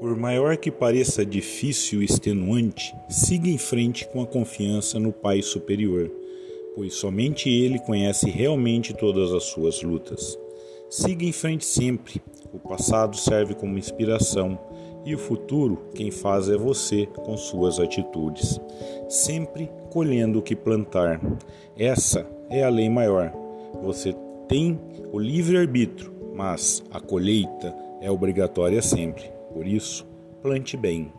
Por maior que pareça difícil e extenuante, siga em frente com a confiança no Pai Superior, pois somente Ele conhece realmente todas as suas lutas. Siga em frente sempre. O passado serve como inspiração e o futuro quem faz é você com suas atitudes, sempre colhendo o que plantar. Essa é a lei maior. Você tem o livre-arbítrio, mas a colheita é obrigatória sempre. Por isso, plante bem.